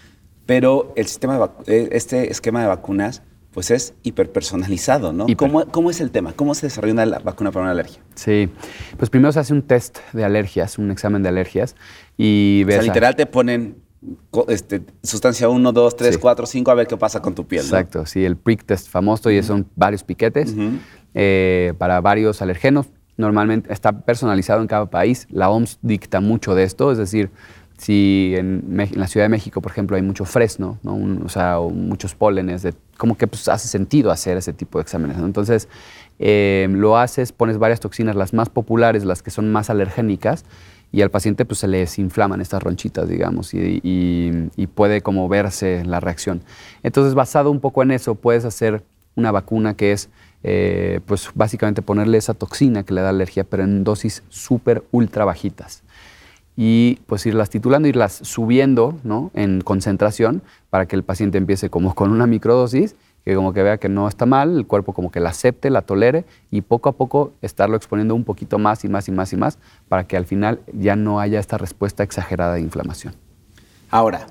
Pero el sistema de eh, este esquema de vacunas, pues es hiperpersonalizado, ¿no? ¿Cómo, ¿Cómo, es el tema? ¿Cómo se desarrolla una vacuna para una alergia? Sí, pues primero se hace un test de alergias, un examen de alergias y ves... O sea, literal te ponen este, sustancia 1, 2, 3, 4, 5, a ver qué pasa con tu piel. Exacto, sí, el prick test famoso y son varios piquetes eh, para varios alergenos normalmente está personalizado en cada país. La OMS dicta mucho de esto, es decir, si en, la Ciudad de México, por ejemplo, hay mucho fresno, o sea, muchos pólenes, como que pues, hace sentido hacer ese tipo de exámenes. Entonces, eh, lo haces, pones varias toxinas, las más populares, las que son más alergénicas, y al paciente pues, se le desinflaman estas ronchitas, digamos, y, y puede como verse la reacción. Entonces, basado un poco en eso, puedes hacer una vacuna que es eh, pues básicamente ponerle esa toxina que le da alergia, pero en dosis súper ultra bajitas. Y pues irlas titulando, irlas subiendo ¿no? en concentración para que el paciente empiece como con una microdosis, que como que vea que no está mal, el cuerpo como que la acepte, la tolere y poco a poco estarlo exponiendo un poquito más y más y más y más para que al final ya no haya esta respuesta exagerada de inflamación. Ahora,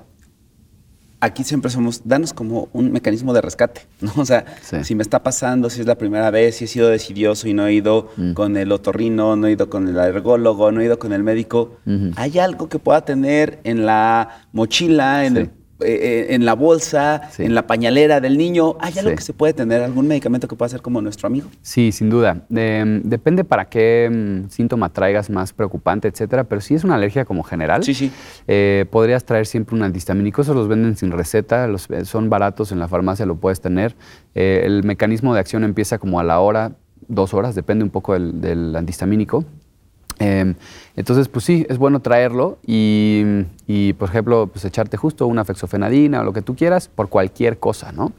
aquí siempre somos, danos como un mecanismo de rescate, ¿no? O sea, si me está pasando, si es la primera vez, si he sido decidioso y no he ido mm. con el otorrino, no he ido con el alergólogo, no he ido con el médico, ¿hay algo que pueda tener en la mochila, en el eh, eh, en la bolsa, en la pañalera del niño. ¿Hay algo que se puede tener? ¿Algún medicamento que pueda ser como nuestro amigo? Sí, sin duda. depende para qué mm, síntoma traigas más preocupante, etcétera. Pero si es una alergia como general, sí, sí. Eh, podrías traer siempre un antihistamínico. Esos los venden sin receta, los, son baratos en la farmacia, lo puedes tener. el mecanismo de acción empieza como a la hora, dos horas, depende un poco del, del antihistamínico. Em, entonces, pues sí, es bueno traerlo y, por ejemplo, pues echarte justo una fexofenadina o lo que tú quieras por cualquier cosa, ¿no?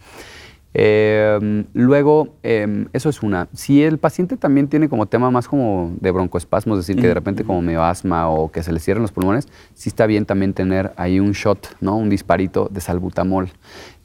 Em, luego, em, eso es una. Si el paciente también tiene como tema más como de broncoespasmos, es decir, que de repente como me asma o que se le cierren los pulmones, sí está bien también tener ahí un shot, ¿no? Un disparito de salbutamol.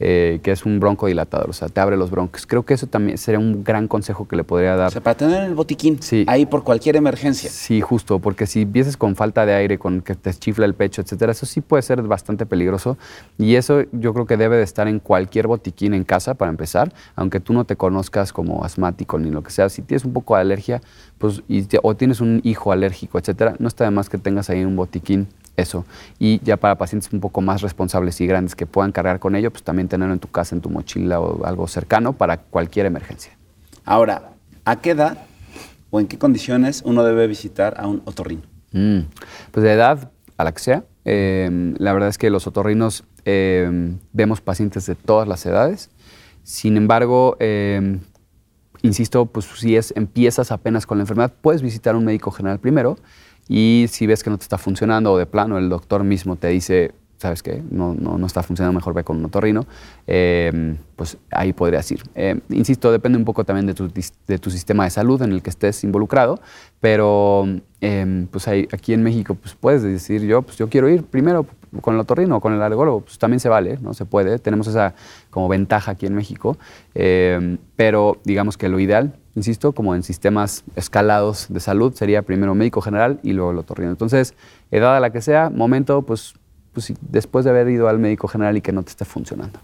Eh, que es un broncodilatador, o sea, te abre los broncos. Creo que eso también sería un gran consejo que le podría dar. O sea, para tener el botiquín sí. ahí por cualquier emergencia. Sí, justo, porque si empieces con falta de aire, con que te chifla el pecho, etcétera, eso sí puede ser bastante peligroso. Y eso yo creo que debe de estar en cualquier botiquín en casa para empezar, aunque tú no te conozcas como asmático ni lo que sea. Si tienes un poco de alergia, pues, o tienes un hijo alérgico, etcétera, no está de más que tengas ahí un botiquín eso. Y ya para pacientes un poco más responsables y grandes que puedan cargar con ello, pues también tenerlo en tu casa, en tu mochila o algo cercano para cualquier emergencia. Ahora, ¿a qué edad o en qué condiciones uno debe visitar a un otorrino? Mm, pues de edad a la que sea. Em, la verdad es que los otorrinos em, vemos pacientes de todas las edades. Sin embargo, em, insisto, pues si es, empiezas apenas con la enfermedad, puedes visitar a un médico general primero y si ves que no te está funcionando o de plano el doctor mismo te dice, ¿sabes qué? No, no, no está funcionando, mejor ve con un otorrino, em, pues ahí podrías ir. Em, insisto, depende un poco también de tu, de tu, sistema de salud en el que estés involucrado, pero pues aquí en México pues puedes decir yo, pues yo quiero ir primero con el otorrino o con el alergólogo, pues también se vale, ¿no? Se puede, tenemos esa como ventaja aquí en México, pero digamos que lo ideal insisto, como en sistemas escalados de salud, sería primero médico general y luego el otorrino. Entonces, edad a la que sea, momento, pues, pues después de haber ido al médico general y que no te esté funcionando.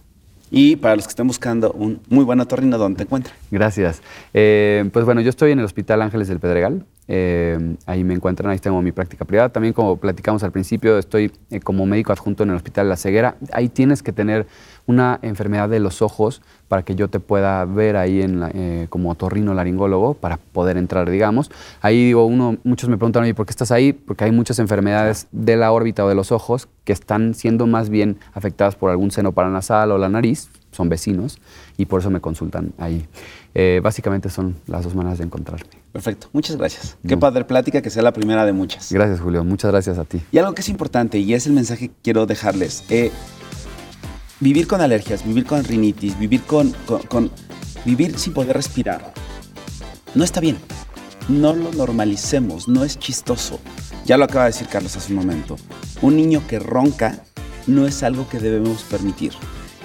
Y para los que estén buscando un muy buen otorrino, ¿dónde te encuentran? Gracias. Eh, pues bueno, yo estoy en el Hospital Ángeles del Pedregal. Eh, ahí me encuentran, ahí tengo mi práctica privada. También como platicamos al principio, estoy eh, como médico adjunto en el Hospital La Ceguera. Ahí tienes que tener una enfermedad de los ojos para que yo te pueda ver ahí en eh, como otorrino laringólogo para poder entrar, digamos. Ahí digo, uno, muchos me preguntan, ¿y ¿por qué estás ahí? Porque hay muchas enfermedades de la órbita o de los ojos que están siendo más bien afectadas por algún seno paranasal o la nariz, son vecinos, y por eso me consultan ahí. básicamente son las dos maneras de encontrarme. Perfecto, muchas gracias. Qué padre plática, que sea la primera de muchas. Gracias, Julio. Muchas gracias a ti. Y algo que es importante, y es el mensaje que quiero dejarles. Eh, vivir con alergias, vivir con rinitis, vivir con, con, vivir sin poder respirar, no está bien. No lo normalicemos, no es chistoso. Ya lo acaba de decir Carlos hace un momento. Un niño que ronca no es algo que debemos permitir.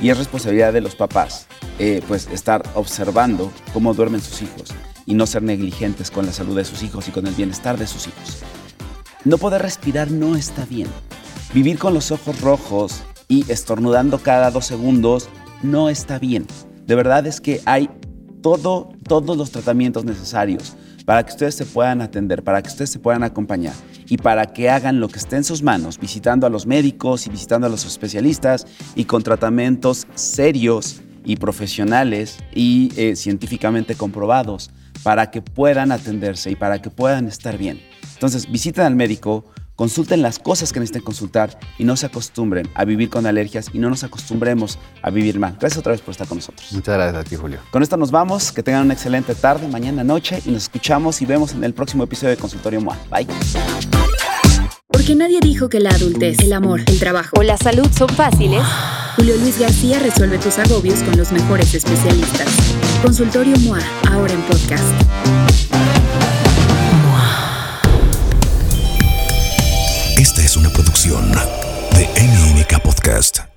Y es responsabilidad de los papás, eh, pues, estar observando cómo duermen sus hijos y no ser negligentes con la salud de sus hijos y con el bienestar de sus hijos. No poder respirar no está bien. Vivir con los ojos rojos y estornudando cada dos segundos no está bien. De verdad es que hay todo, todos los tratamientos necesarios para que ustedes se puedan atender, para que ustedes se puedan acompañar y para que hagan lo que esté en sus manos, visitando a los médicos y visitando a los especialistas y con tratamientos serios y profesionales y eh, científicamente comprobados para que puedan atenderse y para que puedan estar bien. Entonces, visiten al médico, consulten las cosas que necesiten consultar y no se acostumbren a vivir con alergias y no nos acostumbremos a vivir mal. Gracias otra vez por estar con nosotros. Muchas gracias a ti, Julio. Con esto nos vamos, que tengan una excelente tarde, mañana, noche y nos escuchamos y vemos en el próximo episodio de Consultorio MOA. Bye. Porque nadie dijo que la adultez, el amor, el trabajo o la salud son fáciles. Julio Luis García resuelve tus agobios con los mejores especialistas. Consultorio MOA, ahora en podcast. Producción de Podcast.